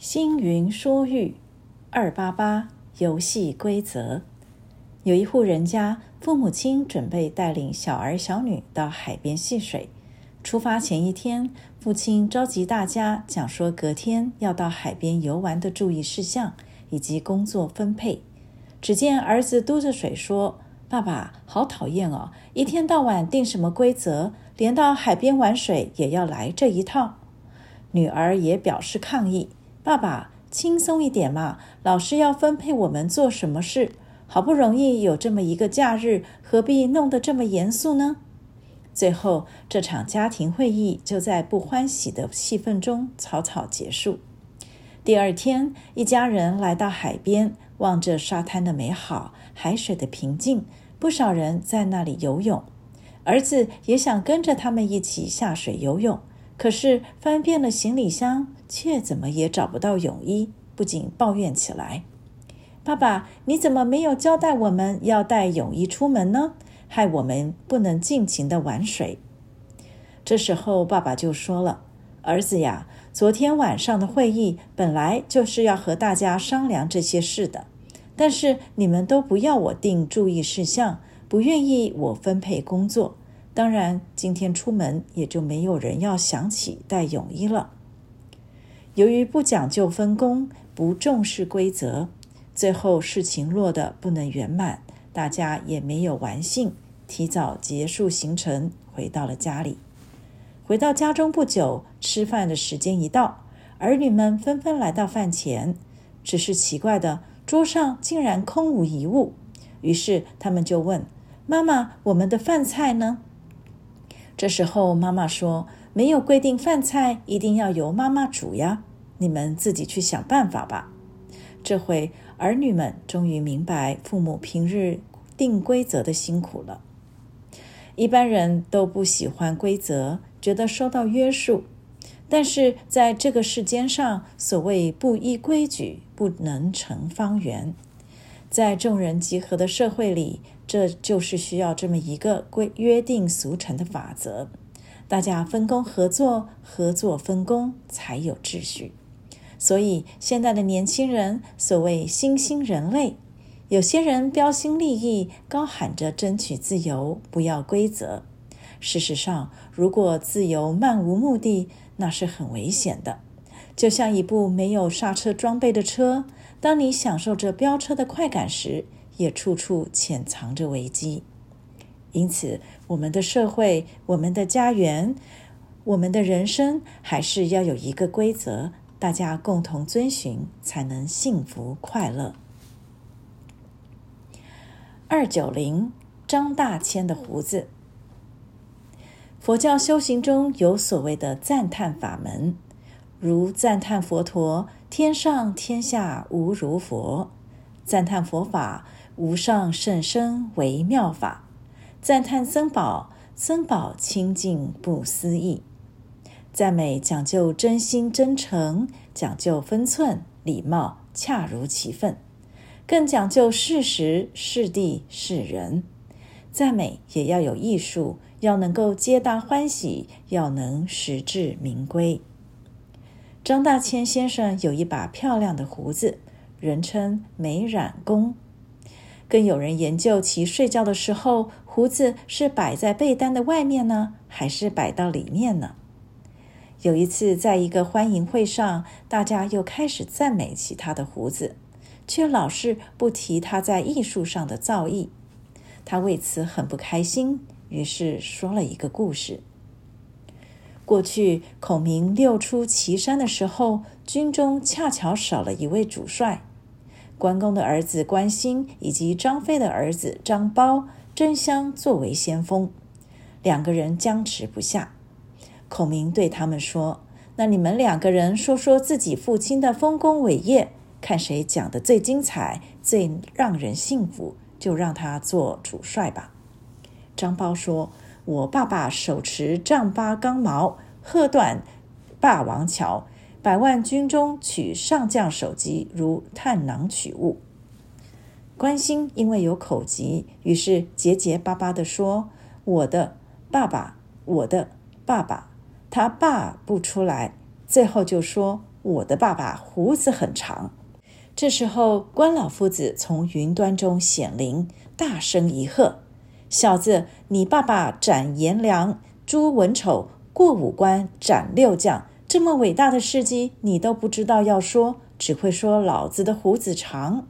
星云说喻二八八游戏规则。有一户人家，父母亲准备带领小儿小女到海边戏水。出发前一天，父亲召集大家讲说隔天要到海边游玩的注意事项以及工作分配。只见儿子嘟着嘴说：“爸爸，好讨厌哦！一天到晚定什么规则，连到海边玩水也要来这一套。”女儿也表示抗议。爸爸，轻松一点嘛！老师要分配我们做什么事，好不容易有这么一个假日，何必弄得这么严肃呢？最后，这场家庭会议就在不欢喜的气氛中草草结束。第二天，一家人来到海边，望着沙滩的美好，海水的平静，不少人在那里游泳。儿子也想跟着他们一起下水游泳。可是翻遍了行李箱，却怎么也找不到泳衣，不禁抱怨起来：“爸爸，你怎么没有交代我们要带泳衣出门呢？害我们不能尽情地玩水。”这时候，爸爸就说了：“儿子呀，昨天晚上的会议本来就是要和大家商量这些事的，但是你们都不要我定注意事项，不愿意我分配工作。”当然，今天出门也就没有人要想起带泳衣了。由于不讲究分工，不重视规则，最后事情落得不能圆满，大家也没有玩兴，提早结束行程，回到了家里。回到家中不久，吃饭的时间一到，儿女们纷纷来到饭前，只是奇怪的，桌上竟然空无一物。于是他们就问妈妈：“我们的饭菜呢？”这时候，妈妈说：“没有规定饭菜一定要由妈妈煮呀，你们自己去想办法吧。”这回，儿女们终于明白父母平日定规则的辛苦了。一般人都不喜欢规则，觉得受到约束。但是在这个世间上，所谓不依规矩，不能成方圆。在众人集合的社会里，这就是需要这么一个规约定俗成的法则。大家分工合作，合作分工，才有秩序。所以，现在的年轻人所谓新兴人类，有些人标新立异，高喊着争取自由，不要规则。事实上，如果自由漫无目的，那是很危险的。就像一部没有刹车装备的车。当你享受着飙车的快感时，也处处潜藏着危机。因此，我们的社会、我们的家园、我们的人生，还是要有一个规则，大家共同遵循，才能幸福快乐。二九零，张大千的胡子。佛教修行中有所谓的赞叹法门，如赞叹佛陀。天上天下无如佛，赞叹佛法无上甚深微妙法，赞叹僧宝僧宝清净不思议。赞美讲究真心真诚，讲究分寸礼貌恰如其分，更讲究事实事地事人。赞美也要有艺术，要能够皆大欢喜，要能实至名归。张大千先生有一把漂亮的胡子，人称“美髯公”。更有人研究其睡觉的时候，胡子是摆在被单的外面呢，还是摆到里面呢？有一次，在一个欢迎会上，大家又开始赞美起他的胡子，却老是不提他在艺术上的造诣。他为此很不开心，于是说了一个故事。过去孔明六出祁山的时候，军中恰巧少了一位主帅。关公的儿子关兴以及张飞的儿子张苞争相作为先锋，两个人僵持不下。孔明对他们说：“那你们两个人说说自己父亲的丰功伟业，看谁讲得最精彩、最让人信服，就让他做主帅吧。”张苞说。我爸爸手持丈八钢矛，喝断霸王桥，百万军中取上将首级，如探囊取物。关兴因为有口疾，于是结结巴巴地说：“我的爸爸，我的爸爸。”他爸不出来，最后就说：“我的爸爸胡子很长。”这时候，关老夫子从云端中显灵，大声一喝：“小子，你爸爸斩颜良、诛文丑、过五关、斩六将，这么伟大的事迹，你都不知道要说，只会说老子的胡子长。”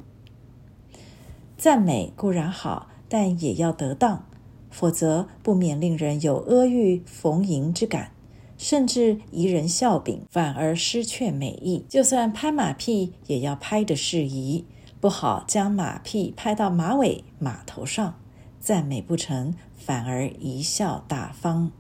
赞美固然好，但也要得当，否则不免令人有阿谀逢迎之感。甚至贻人笑柄，反而失却美意。就算拍马屁，也要拍得适宜，不好将马屁拍到马尾、马头上，赞美不成，反而贻笑大方。